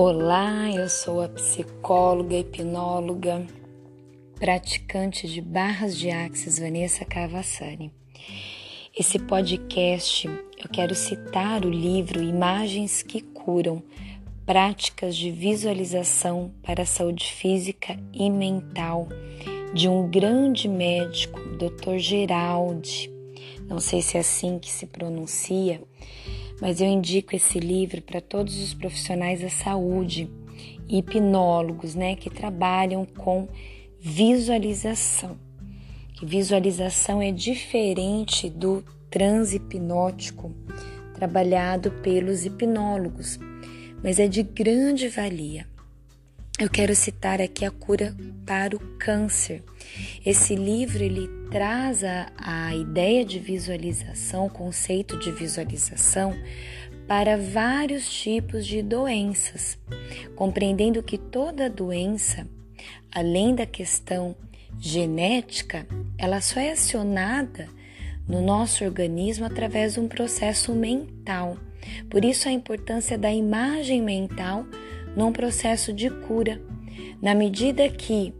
Olá, eu sou a psicóloga, hipnóloga, praticante de barras de axis Vanessa Cavassani. Esse podcast eu quero citar o livro Imagens que Curam Práticas de Visualização para a Saúde Física e Mental de um grande médico, Dr. Geraldi. Não sei se é assim que se pronuncia, mas eu indico esse livro para todos os profissionais da saúde hipnólogos, né, que trabalham com visualização. Que visualização é diferente do transe hipnótico trabalhado pelos hipnólogos, mas é de grande valia. Eu quero citar aqui a cura para o câncer. Esse livro ele traz a, a ideia de visualização, o conceito de visualização para vários tipos de doenças, compreendendo que toda doença, além da questão genética, ela só é acionada no nosso organismo através de um processo mental. Por isso a importância da imagem mental num processo de cura. Na medida que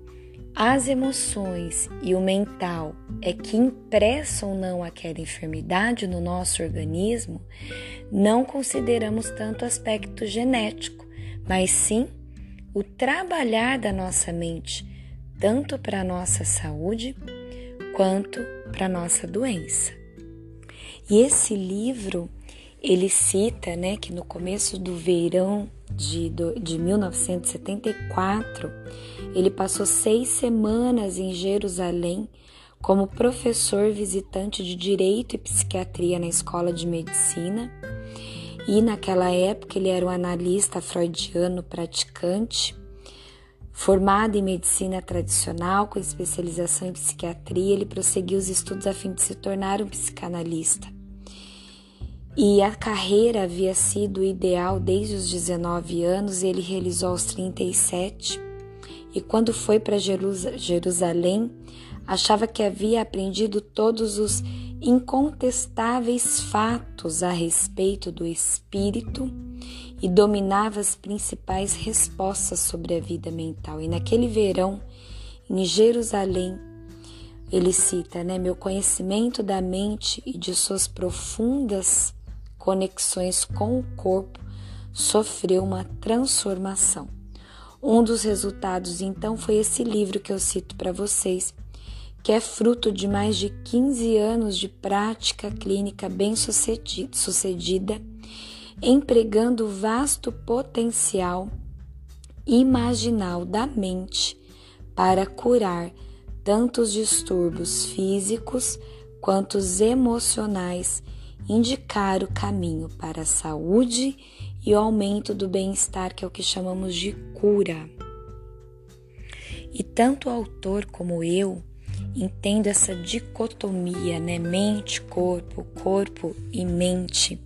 as emoções e o mental é que impressam ou não aquela enfermidade no nosso organismo, não consideramos tanto aspecto genético, mas sim o trabalhar da nossa mente, tanto para a nossa saúde quanto para a nossa doença. E esse livro, ele cita né, que no começo do verão de, de 1974, ele passou seis semanas em Jerusalém como professor visitante de Direito e Psiquiatria na Escola de Medicina. E naquela época ele era um analista freudiano praticante, formado em medicina tradicional com especialização em psiquiatria. Ele prosseguiu os estudos a fim de se tornar um psicanalista e a carreira havia sido ideal desde os 19 anos, ele realizou aos 37. E quando foi para Jerusalém, achava que havia aprendido todos os incontestáveis fatos a respeito do espírito e dominava as principais respostas sobre a vida mental. E naquele verão, em Jerusalém, ele cita, né, meu conhecimento da mente e de suas profundas conexões com o corpo, sofreu uma transformação. Um dos resultados, então, foi esse livro que eu cito para vocês, que é fruto de mais de 15 anos de prática clínica bem sucedida, empregando o vasto potencial imaginal da mente para curar tanto os distúrbios físicos quanto os emocionais indicar o caminho para a saúde e o aumento do bem-estar, que é o que chamamos de cura. E tanto o autor como eu entendo essa dicotomia, né? Mente, corpo, corpo e mente.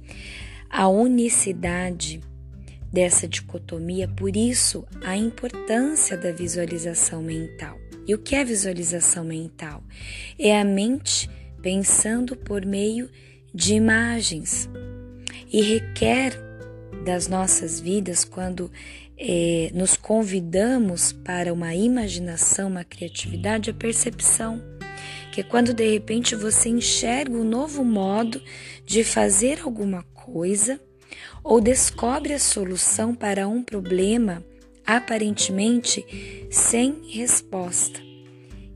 A unicidade dessa dicotomia, por isso a importância da visualização mental. E o que é visualização mental? É a mente pensando por meio de de imagens e requer das nossas vidas quando é, nos convidamos para uma imaginação, uma criatividade, a percepção. Que é quando de repente você enxerga um novo modo de fazer alguma coisa ou descobre a solução para um problema aparentemente sem resposta.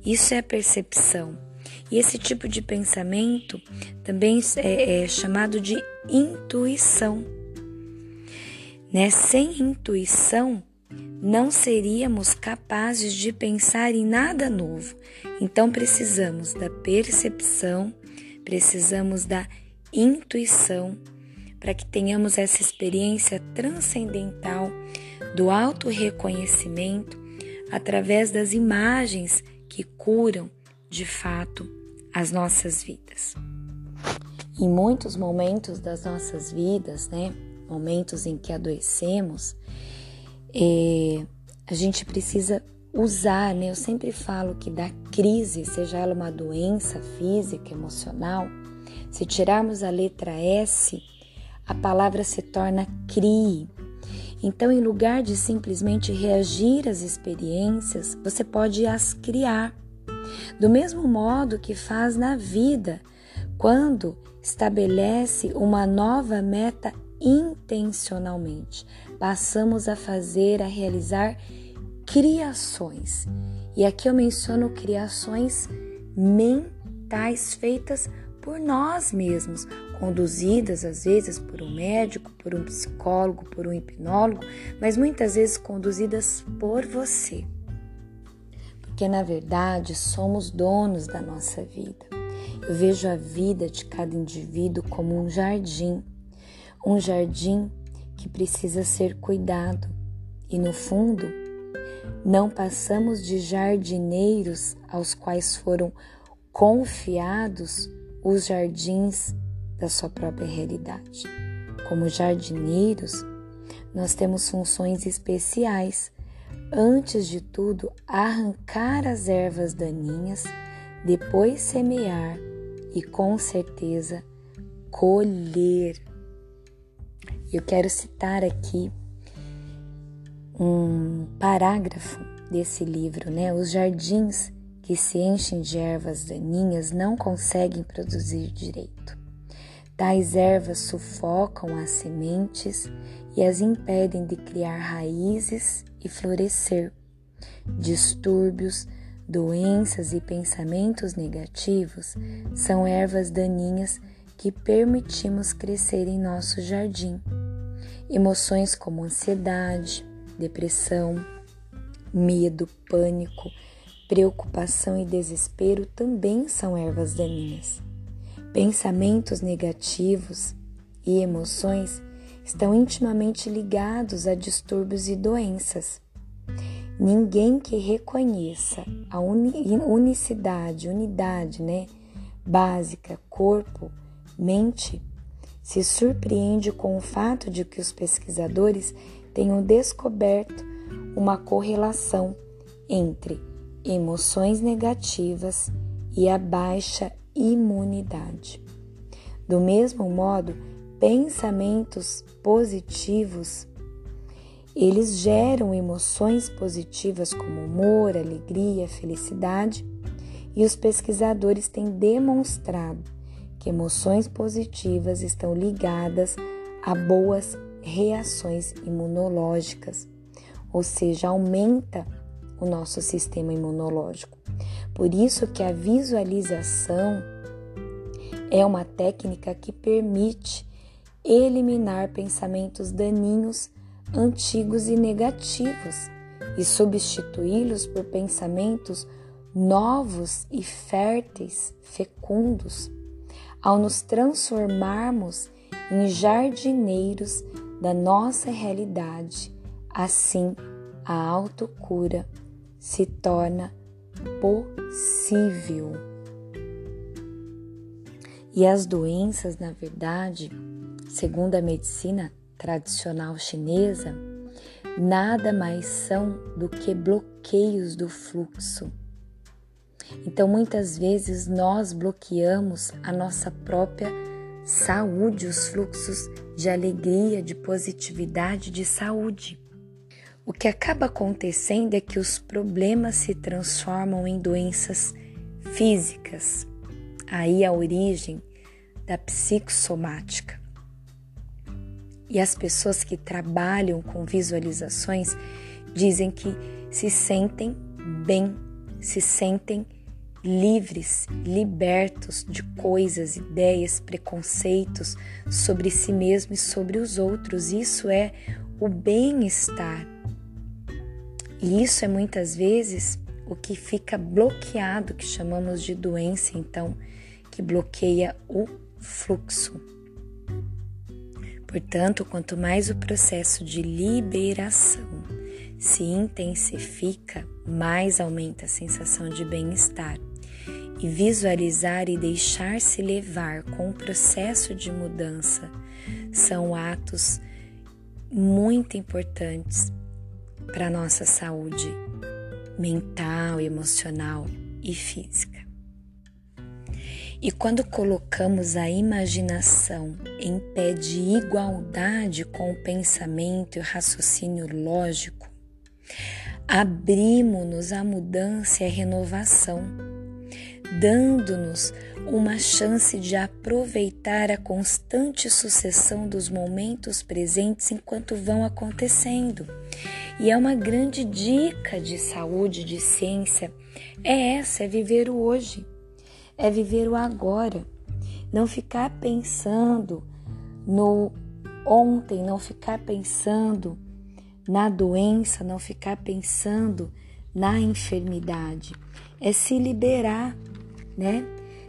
Isso é a percepção. E esse tipo de pensamento também é, é chamado de intuição. Né? Sem intuição, não seríamos capazes de pensar em nada novo. Então precisamos da percepção, precisamos da intuição para que tenhamos essa experiência transcendental do auto-reconhecimento através das imagens que curam de fato as nossas vidas. Em muitos momentos das nossas vidas, né, momentos em que adoecemos, é, a gente precisa usar, né? Eu sempre falo que da crise, seja ela uma doença física, emocional, se tirarmos a letra S, a palavra se torna CRI. Então, em lugar de simplesmente reagir às experiências, você pode as criar. Do mesmo modo que faz na vida, quando estabelece uma nova meta intencionalmente, passamos a fazer, a realizar criações. E aqui eu menciono criações mentais feitas por nós mesmos, conduzidas às vezes por um médico, por um psicólogo, por um hipnólogo, mas muitas vezes conduzidas por você. Porque na verdade somos donos da nossa vida. Eu vejo a vida de cada indivíduo como um jardim, um jardim que precisa ser cuidado. E no fundo, não passamos de jardineiros aos quais foram confiados os jardins da sua própria realidade. Como jardineiros, nós temos funções especiais. Antes de tudo, arrancar as ervas daninhas, depois semear e com certeza colher. Eu quero citar aqui um parágrafo desse livro, né? Os jardins que se enchem de ervas daninhas não conseguem produzir direito. Tais ervas sufocam as sementes e as impedem de criar raízes e florescer. Distúrbios, doenças e pensamentos negativos são ervas daninhas que permitimos crescer em nosso jardim. Emoções como ansiedade, depressão, medo, pânico, preocupação e desespero também são ervas daninhas. Pensamentos negativos e emoções estão intimamente ligados a distúrbios e doenças. Ninguém que reconheça a unicidade, unidade, né, básica, corpo, mente, se surpreende com o fato de que os pesquisadores tenham descoberto uma correlação entre emoções negativas e a baixa imunidade. Do mesmo modo, pensamentos positivos eles geram emoções positivas como humor, alegria, felicidade, e os pesquisadores têm demonstrado que emoções positivas estão ligadas a boas reações imunológicas, ou seja, aumenta o nosso sistema imunológico. Por isso que a visualização é uma técnica que permite eliminar pensamentos daninhos, antigos e negativos e substituí-los por pensamentos novos e férteis, fecundos. Ao nos transformarmos em jardineiros da nossa realidade. Assim, a autocura se torna possível. E as doenças, na verdade, segundo a medicina tradicional chinesa, nada mais são do que bloqueios do fluxo. Então, muitas vezes nós bloqueamos a nossa própria saúde, os fluxos de alegria, de positividade, de saúde. O que acaba acontecendo é que os problemas se transformam em doenças físicas. Aí a origem da psicossomática. E as pessoas que trabalham com visualizações dizem que se sentem bem, se sentem livres, libertos de coisas, ideias, preconceitos sobre si mesmo e sobre os outros. Isso é o bem-estar. E isso é muitas vezes o que fica bloqueado, que chamamos de doença, então, que bloqueia o fluxo. Portanto, quanto mais o processo de liberação se intensifica, mais aumenta a sensação de bem-estar e visualizar e deixar-se levar com o processo de mudança são atos muito importantes para a nossa saúde mental, emocional e física. E quando colocamos a imaginação em pé de igualdade com o pensamento e o raciocínio lógico, abrimos-nos à mudança e à renovação, dando-nos uma chance de aproveitar a constante sucessão dos momentos presentes enquanto vão acontecendo. E é uma grande dica de saúde, de ciência, é essa, é viver o hoje é viver o agora. Não ficar pensando no ontem, não ficar pensando na doença, não ficar pensando na enfermidade. É se liberar, né?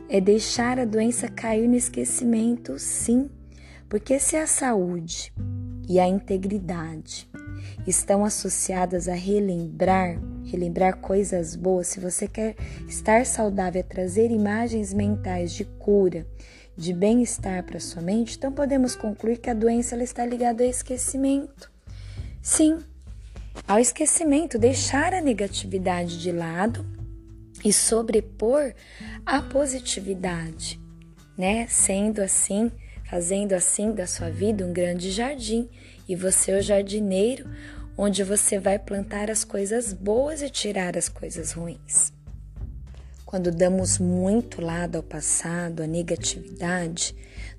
É deixar a doença cair no esquecimento, sim. Porque se a saúde e a integridade estão associadas a relembrar relembrar coisas boas, se você quer estar saudável, trazer imagens mentais de cura, de bem-estar para sua mente, então podemos concluir que a doença ela está ligada ao esquecimento. Sim, ao esquecimento, deixar a negatividade de lado e sobrepor a positividade, né? Sendo assim, fazendo assim da sua vida um grande jardim e você o jardineiro onde você vai plantar as coisas boas e tirar as coisas ruins. Quando damos muito lado ao passado, à negatividade,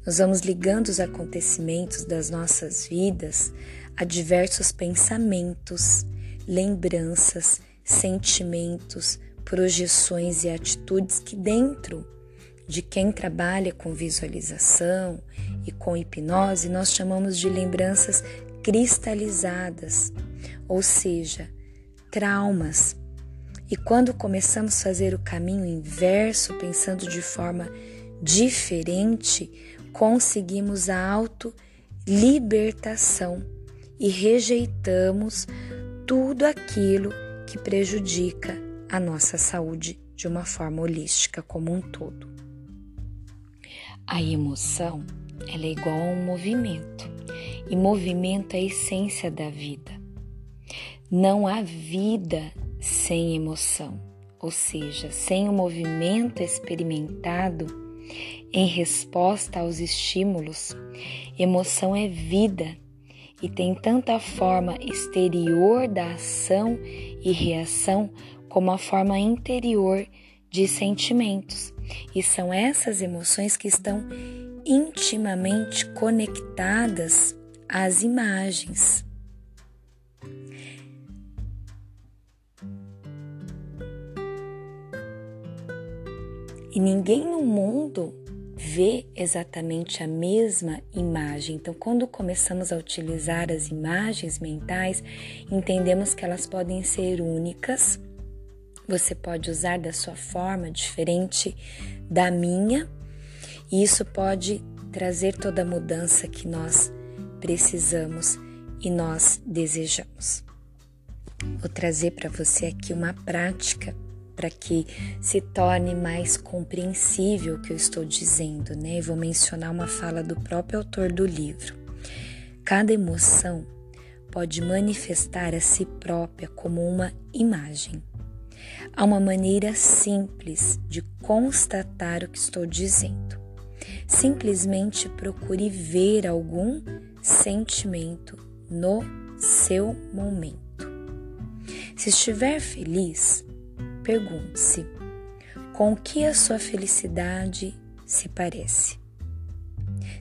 nós vamos ligando os acontecimentos das nossas vidas a diversos pensamentos, lembranças, sentimentos, projeções e atitudes que, dentro de quem trabalha com visualização e com hipnose, nós chamamos de lembranças cristalizadas, ou seja, traumas. E quando começamos a fazer o caminho inverso, pensando de forma diferente, conseguimos a auto-libertação e rejeitamos tudo aquilo que prejudica a nossa saúde de uma forma holística como um todo. A emoção, ela é igual a um movimento, e movimento é a essência da vida. Não há vida sem emoção, ou seja, sem o movimento experimentado em resposta aos estímulos. Emoção é vida e tem tanto a forma exterior da ação e reação como a forma interior de sentimentos. E são essas emoções que estão intimamente conectadas às imagens. E ninguém no mundo vê exatamente a mesma imagem. Então, quando começamos a utilizar as imagens mentais, entendemos que elas podem ser únicas. Você pode usar da sua forma diferente da minha, e isso pode trazer toda a mudança que nós precisamos e nós desejamos. Vou trazer para você aqui uma prática para que se torne mais compreensível o que eu estou dizendo, né? vou mencionar uma fala do próprio autor do livro. Cada emoção pode manifestar a si própria como uma imagem. Há uma maneira simples de constatar o que estou dizendo. Simplesmente procure ver algum sentimento no seu momento. Se estiver feliz, Pergunte-se: com que a sua felicidade se parece?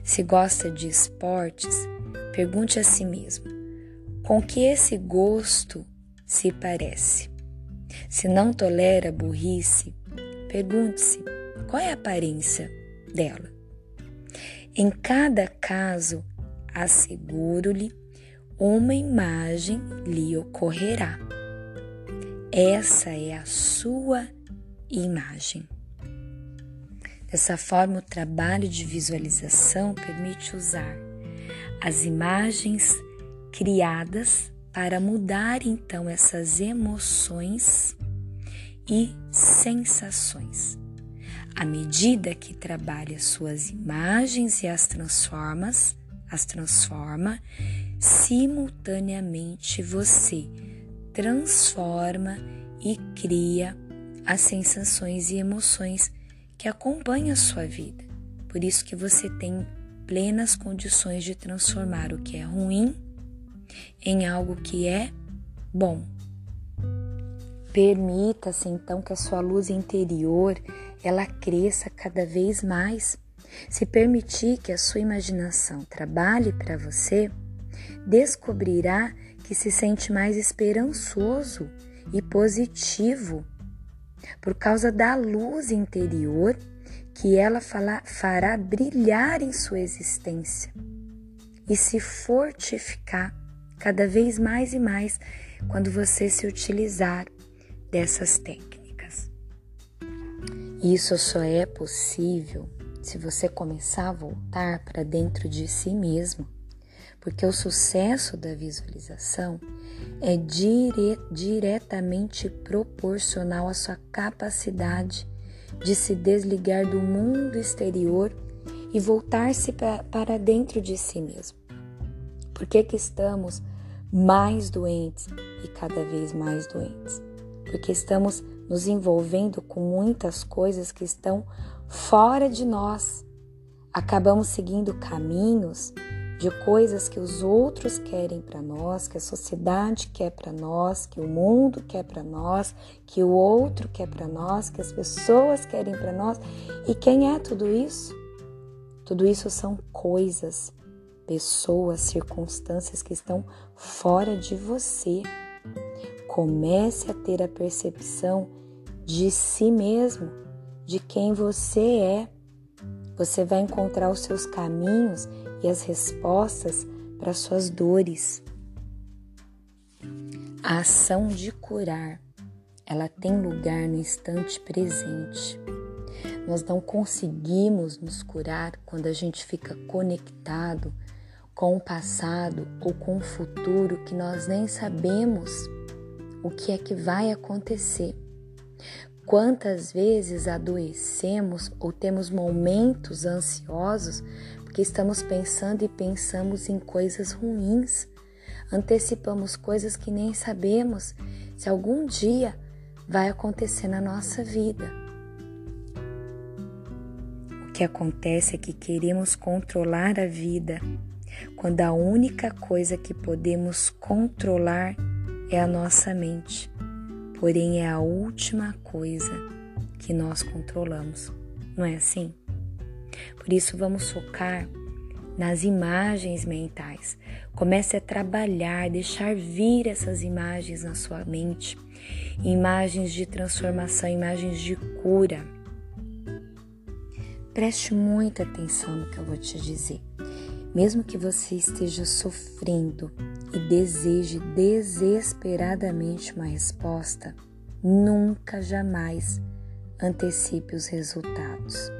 Se gosta de esportes, pergunte a si mesmo: com que esse gosto se parece? Se não tolera burrice, pergunte-se: qual é a aparência dela? Em cada caso, asseguro-lhe, uma imagem lhe ocorrerá. Essa é a sua imagem. Dessa forma, o trabalho de visualização permite usar as imagens criadas para mudar então essas emoções e sensações. À medida que trabalha suas imagens e as transformas, as transforma, simultaneamente você transforma e cria as sensações e emoções que acompanha a sua vida. Por isso que você tem plenas condições de transformar o que é ruim em algo que é bom. Permita-se então que a sua luz interior ela cresça cada vez mais. Se permitir que a sua imaginação trabalhe para você, descobrirá que se sente mais esperançoso e positivo por causa da luz interior que ela fará brilhar em sua existência e se fortificar cada vez mais e mais quando você se utilizar dessas técnicas. Isso só é possível se você começar a voltar para dentro de si mesmo, porque o sucesso da visualização é dire diretamente proporcional à sua capacidade de se desligar do mundo exterior e voltar-se para dentro de si mesmo. Por que, que estamos mais doentes e cada vez mais doentes? Porque estamos nos envolvendo com muitas coisas que estão fora de nós. Acabamos seguindo caminhos de coisas que os outros querem para nós, que a sociedade quer para nós, que o mundo quer para nós, que o outro quer para nós, que as pessoas querem para nós. E quem é tudo isso? Tudo isso são coisas, pessoas, circunstâncias que estão fora de você. Comece a ter a percepção de si mesmo, de quem você é. Você vai encontrar os seus caminhos e as respostas para suas dores. A ação de curar, ela tem lugar no instante presente. Nós não conseguimos nos curar quando a gente fica conectado com o passado ou com o futuro que nós nem sabemos o que é que vai acontecer. Quantas vezes adoecemos ou temos momentos ansiosos estamos pensando e pensamos em coisas ruins. Antecipamos coisas que nem sabemos se algum dia vai acontecer na nossa vida. O que acontece é que queremos controlar a vida, quando a única coisa que podemos controlar é a nossa mente, porém é a última coisa que nós controlamos, não é assim? Por isso, vamos focar nas imagens mentais. Comece a trabalhar, deixar vir essas imagens na sua mente, imagens de transformação, imagens de cura. Preste muita atenção no que eu vou te dizer. Mesmo que você esteja sofrendo e deseje desesperadamente uma resposta, nunca jamais antecipe os resultados.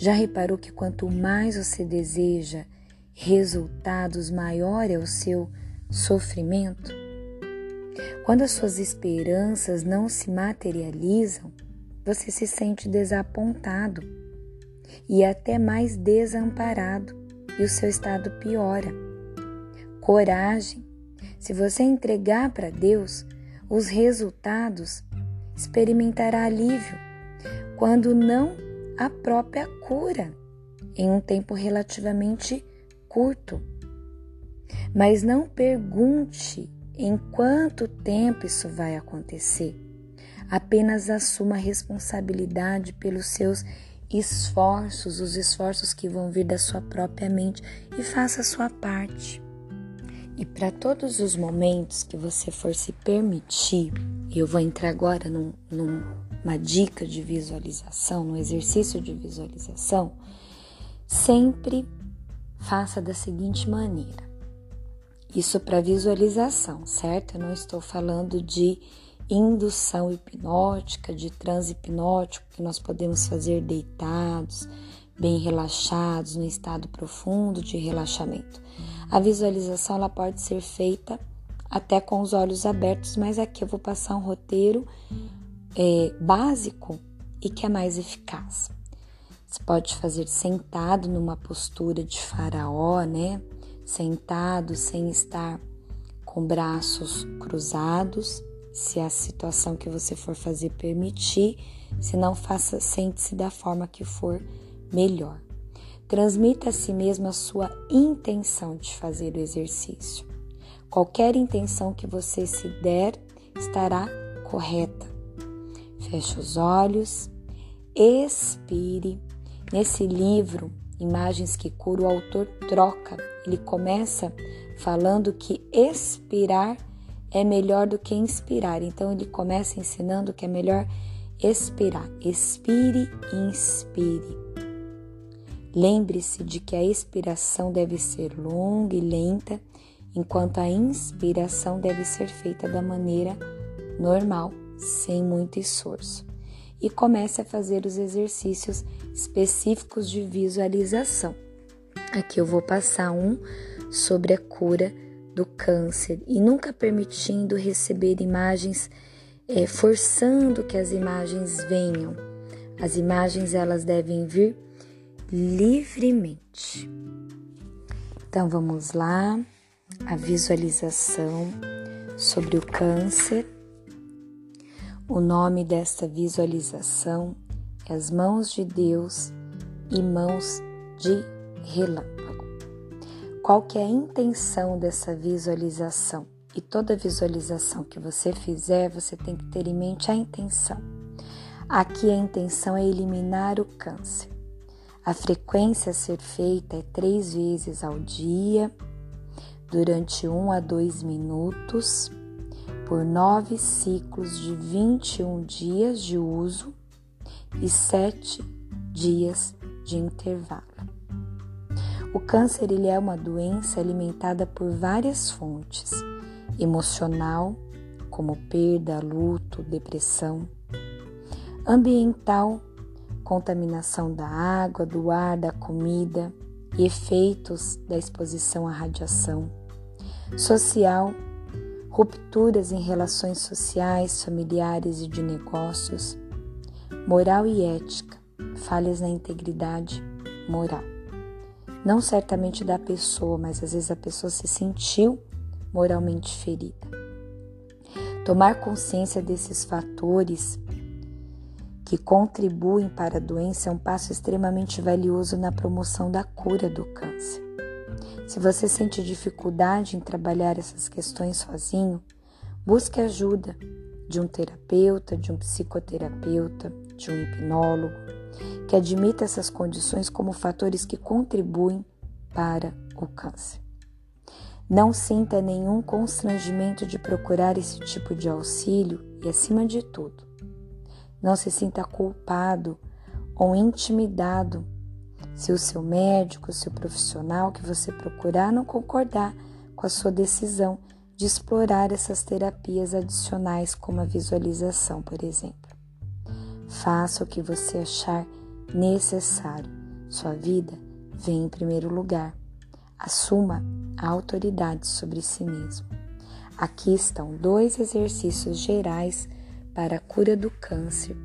Já reparou que quanto mais você deseja resultados, maior é o seu sofrimento? Quando as suas esperanças não se materializam, você se sente desapontado e até mais desamparado, e o seu estado piora. Coragem. Se você entregar para Deus os resultados, experimentará alívio. Quando não a própria cura em um tempo relativamente curto. Mas não pergunte em quanto tempo isso vai acontecer. Apenas assuma a responsabilidade pelos seus esforços, os esforços que vão vir da sua própria mente e faça a sua parte. E para todos os momentos que você for se permitir, eu vou entrar agora num, num uma dica de visualização, no exercício de visualização, sempre faça da seguinte maneira. Isso para visualização, certo? Eu não estou falando de indução hipnótica, de transe hipnótico que nós podemos fazer deitados, bem relaxados, no estado profundo de relaxamento. A visualização ela pode ser feita até com os olhos abertos, mas aqui eu vou passar um roteiro é, básico e que é mais eficaz. Você pode fazer sentado numa postura de faraó, né? Sentado sem estar com braços cruzados, se a situação que você for fazer permitir, Se não faça, sente-se da forma que for melhor. Transmita a si mesmo a sua intenção de fazer o exercício. Qualquer intenção que você se der estará correta. Feche os olhos, expire. Nesse livro, Imagens que Cura, o autor troca. Ele começa falando que expirar é melhor do que inspirar. Então, ele começa ensinando que é melhor expirar. Expire e inspire. Lembre-se de que a expiração deve ser longa e lenta, enquanto a inspiração deve ser feita da maneira normal, sem muito esforço. E comece a fazer os exercícios específicos de visualização. Aqui eu vou passar um sobre a cura do câncer e nunca permitindo receber imagens, é, forçando que as imagens venham. As imagens elas devem vir livremente. Então vamos lá, a visualização sobre o câncer. O nome desta visualização é As Mãos de Deus e Mãos de Relâmpago. Qual que é a intenção dessa visualização? E toda visualização que você fizer, você tem que ter em mente a intenção. Aqui a intenção é eliminar o câncer. A frequência a ser feita é três vezes ao dia, durante um a dois minutos, por nove ciclos de 21 dias de uso e sete dias de intervalo. O câncer ele é uma doença alimentada por várias fontes: emocional, como perda, luto, depressão, ambiental, contaminação da água, do ar, da comida e efeitos da exposição à radiação. Social, rupturas em relações sociais, familiares e de negócios. Moral e ética, falhas na integridade moral. Não certamente da pessoa, mas às vezes a pessoa se sentiu moralmente ferida. Tomar consciência desses fatores que contribuem para a doença é um passo extremamente valioso na promoção da cura do câncer. Se você sente dificuldade em trabalhar essas questões sozinho, busque ajuda de um terapeuta, de um psicoterapeuta, de um hipnólogo, que admita essas condições como fatores que contribuem para o câncer. Não sinta nenhum constrangimento de procurar esse tipo de auxílio e, acima de tudo, não se sinta culpado ou intimidado se o seu médico, o profissional que você procurar não concordar com a sua decisão de explorar essas terapias adicionais, como a visualização, por exemplo. Faça o que você achar necessário. Sua vida vem em primeiro lugar. Assuma a autoridade sobre si mesmo. Aqui estão dois exercícios gerais para a cura do câncer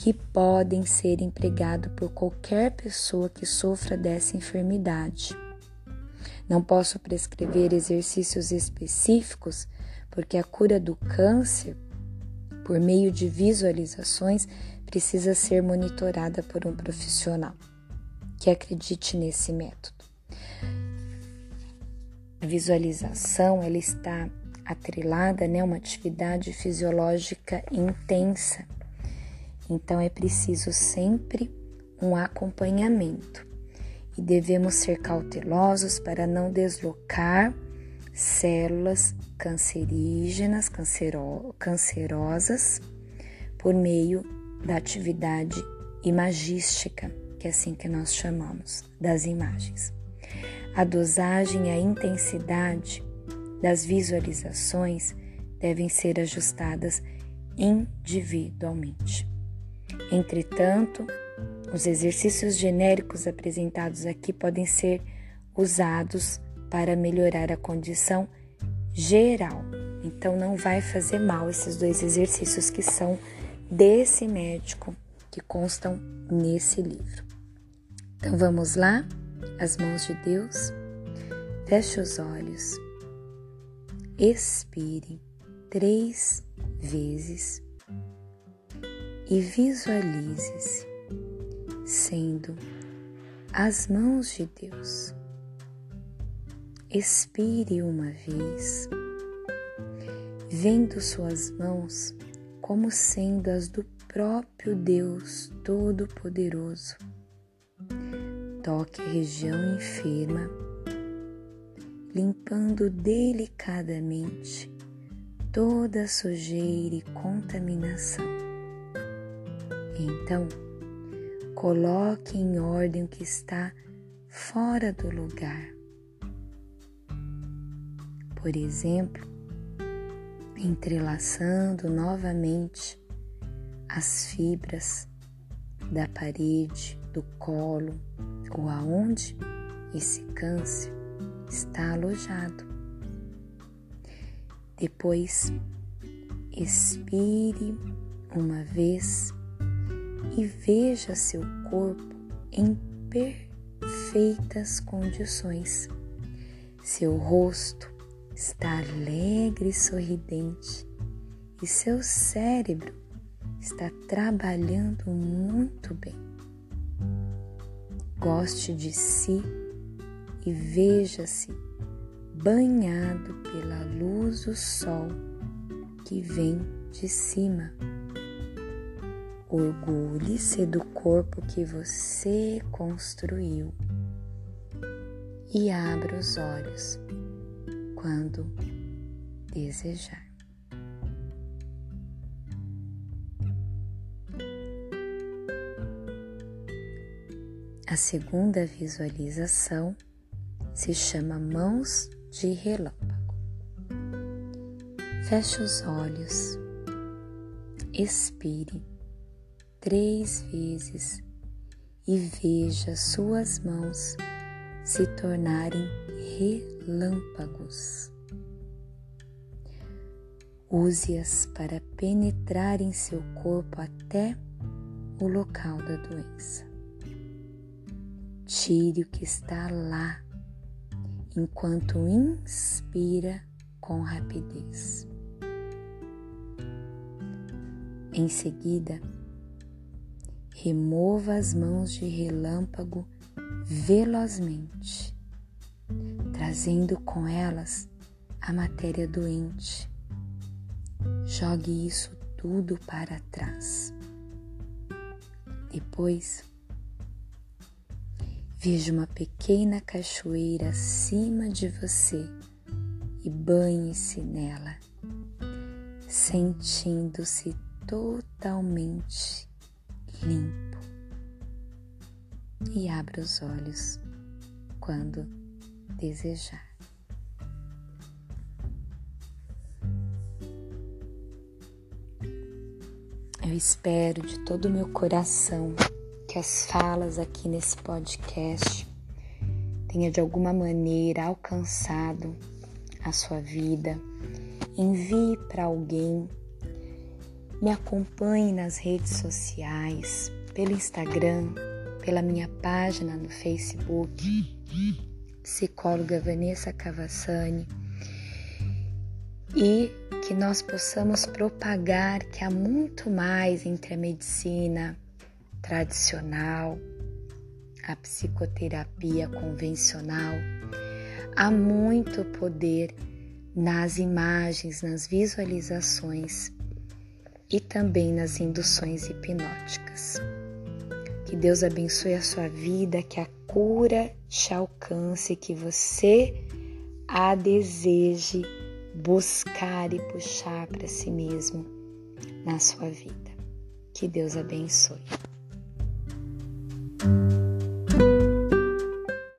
que podem ser empregados por qualquer pessoa que sofra dessa enfermidade. Não posso prescrever exercícios específicos, porque a cura do câncer, por meio de visualizações, precisa ser monitorada por um profissional que acredite nesse método. A visualização ela está atrelada, né, uma atividade fisiológica intensa. Então é preciso sempre um acompanhamento e devemos ser cautelosos para não deslocar células cancerígenas, cancero, cancerosas, por meio da atividade imagística, que é assim que nós chamamos, das imagens. A dosagem e a intensidade das visualizações devem ser ajustadas individualmente. Entretanto, os exercícios genéricos apresentados aqui podem ser usados para melhorar a condição geral. Então, não vai fazer mal esses dois exercícios que são desse médico que constam nesse livro. Então, vamos lá? As mãos de Deus. Feche os olhos expire três vezes e visualize-se sendo as mãos de Deus. Expire uma vez, vendo suas mãos como sendo as do próprio Deus Todo-Poderoso. Toque a região enferma, limpando delicadamente toda sujeira e contaminação. Então, coloque em ordem o que está fora do lugar. Por exemplo, entrelaçando novamente as fibras da parede, do colo ou aonde esse câncer está alojado. Depois, expire uma vez e veja seu corpo em perfeitas condições. Seu rosto está alegre e sorridente e seu cérebro está trabalhando muito bem. Goste de si e veja-se banhado pela luz do sol que vem de cima. Orgulhe-se do corpo que você construiu e abra os olhos quando desejar. A segunda visualização se chama Mãos de Relâmpago. Feche os olhos, expire três vezes e veja suas mãos se tornarem relâmpagos. Use-as para penetrar em seu corpo até o local da doença. Tire o que está lá enquanto inspira com rapidez. Em seguida, remova as mãos de relâmpago velozmente, trazendo com elas a matéria doente. Jogue isso tudo para trás. Depois, veja uma pequena cachoeira acima de você e banhe-se nela, sentindo-se totalmente limpo. E abra os olhos quando desejar. Eu espero de todo o meu coração que as falas aqui nesse podcast tenha de alguma maneira alcançado a sua vida. Envie para alguém me acompanhe nas redes sociais, pelo Instagram, pela minha página no Facebook, psicóloga Vanessa Cavassani, e que nós possamos propagar que há muito mais entre a medicina tradicional, a psicoterapia convencional, há muito poder nas imagens, nas visualizações e também nas induções hipnóticas. Que Deus abençoe a sua vida, que a cura te alcance, que você a deseje buscar e puxar para si mesmo na sua vida. Que Deus abençoe.